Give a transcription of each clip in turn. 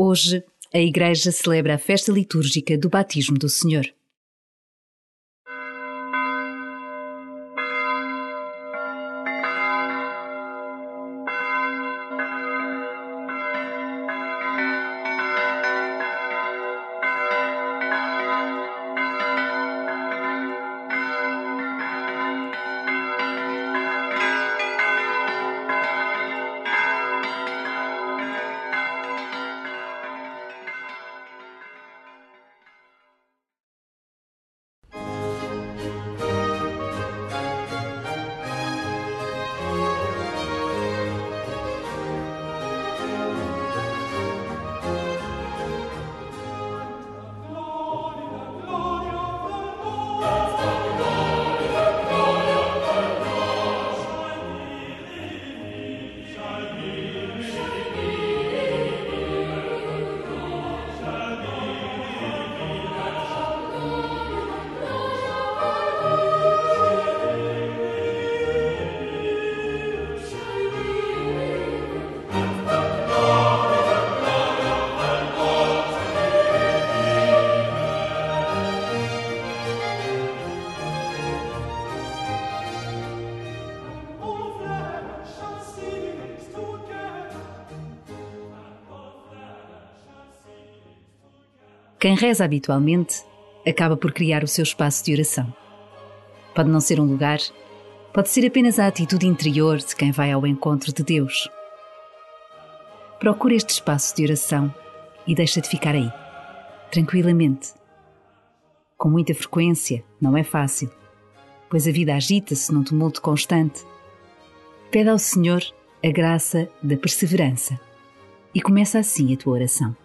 Hoje, a Igreja celebra a festa litúrgica do Batismo do Senhor. Quem reza habitualmente acaba por criar o seu espaço de oração. Pode não ser um lugar, pode ser apenas a atitude interior de quem vai ao encontro de Deus. Procura este espaço de oração e deixa de ficar aí, tranquilamente. Com muita frequência, não é fácil, pois a vida agita-se num tumulto constante. Pede ao Senhor a graça da perseverança e começa assim a tua oração.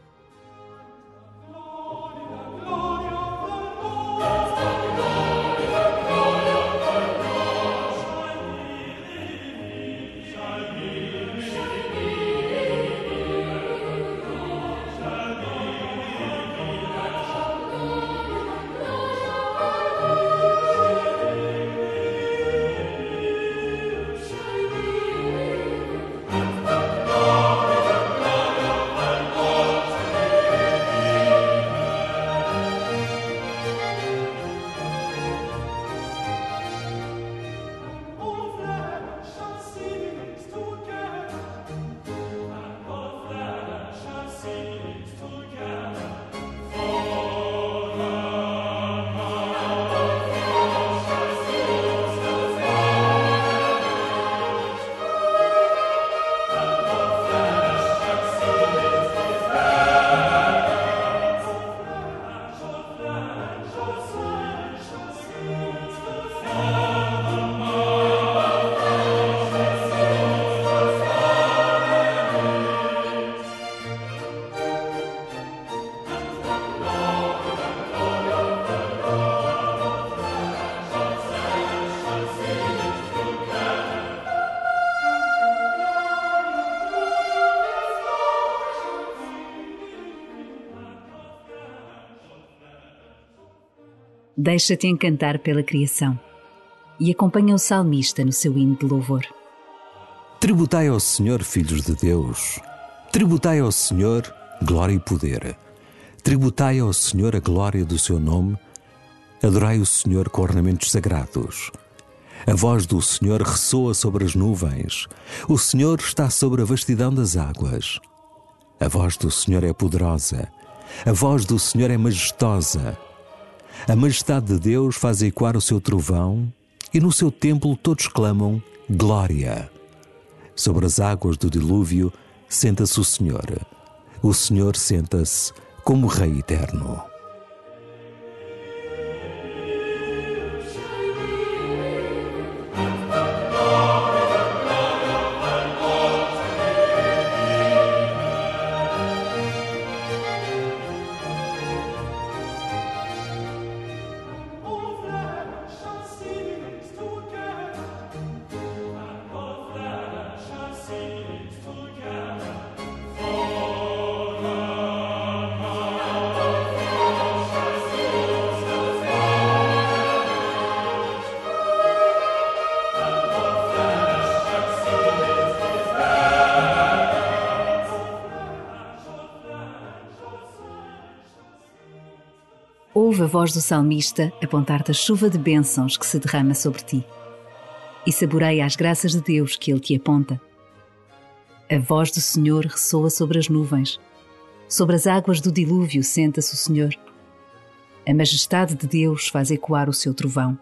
Deixa-te encantar pela criação e acompanha o salmista no seu hino de louvor. Tributai ao Senhor, filhos de Deus. Tributai ao Senhor glória e poder. Tributai ao Senhor a glória do seu nome. Adorai o Senhor com ornamentos sagrados. A voz do Senhor ressoa sobre as nuvens. O Senhor está sobre a vastidão das águas. A voz do Senhor é poderosa. A voz do Senhor é majestosa. A majestade de Deus faz ecoar o seu trovão e no seu templo todos clamam Glória. Sobre as águas do dilúvio senta-se o Senhor. O Senhor senta-se como Rei eterno. ouve a voz do salmista apontar-te a chuva de bênçãos que se derrama sobre ti. E saboreia as graças de Deus que ele te aponta. A voz do Senhor ressoa sobre as nuvens. Sobre as águas do dilúvio senta-se o Senhor. A majestade de Deus faz ecoar o seu trovão.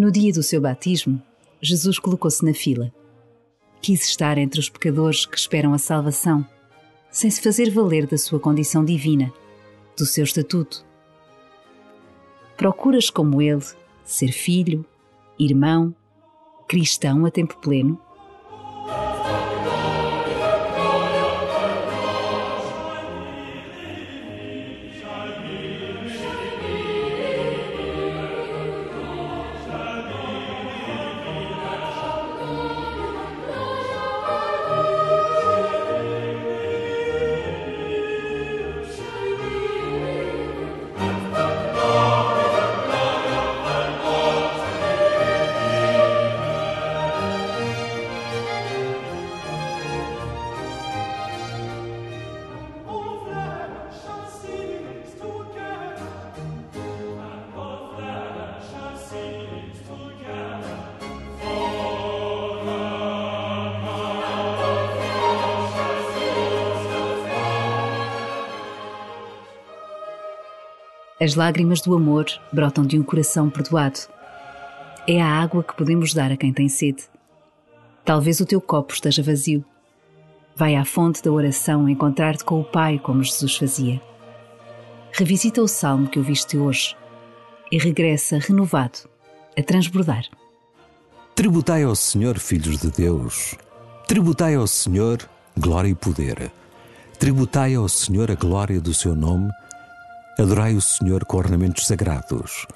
No dia do seu batismo, Jesus colocou-se na fila. Quis estar entre os pecadores que esperam a salvação, sem se fazer valer da sua condição divina, do seu estatuto. Procuras, como ele, ser filho, irmão, cristão a tempo pleno? As lágrimas do amor brotam de um coração perdoado. É a água que podemos dar a quem tem sede. Talvez o teu copo esteja vazio. Vai à fonte da oração encontrar-te com o Pai, como Jesus fazia. Revisita o salmo que ouviste hoje e regressa renovado a transbordar. Tributai ao Senhor, filhos de Deus. Tributai ao Senhor glória e poder. Tributai ao Senhor a glória do seu nome Adorai o Senhor com ornamentos sagrados.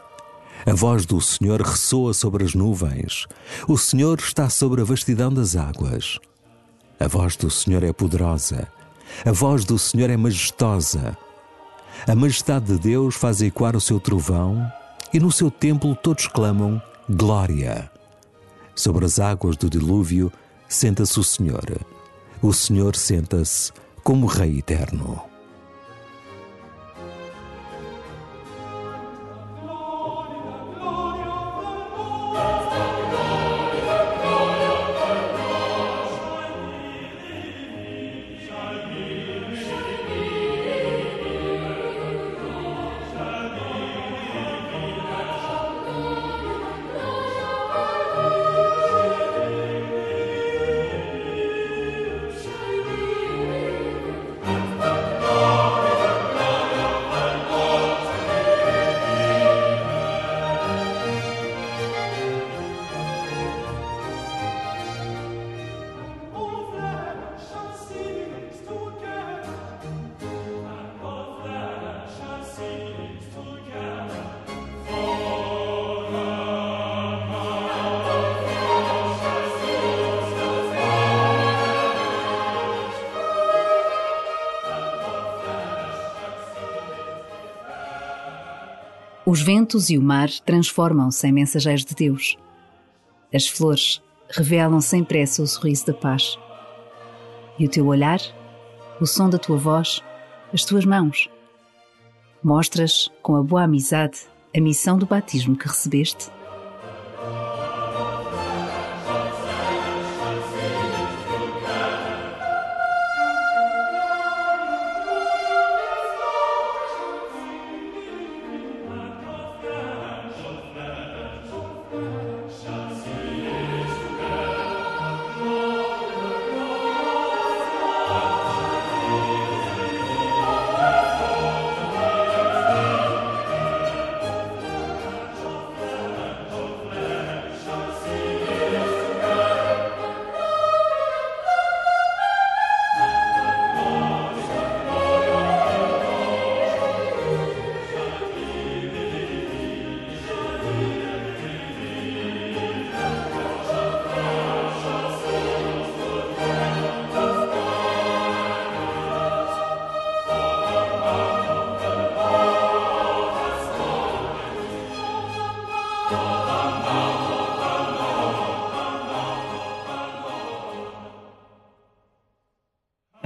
A voz do Senhor ressoa sobre as nuvens. O Senhor está sobre a vastidão das águas. A voz do Senhor é poderosa. A voz do Senhor é majestosa. A majestade de Deus faz ecoar o seu trovão e no seu templo todos clamam Glória. Sobre as águas do dilúvio senta-se o Senhor. O Senhor senta-se como Rei eterno. Os ventos e o mar transformam-se em mensageiros de Deus. As flores revelam sem pressa o sorriso da paz. E o teu olhar, o som da tua voz, as tuas mãos. Mostras, com a boa amizade, a missão do batismo que recebeste?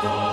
Oh.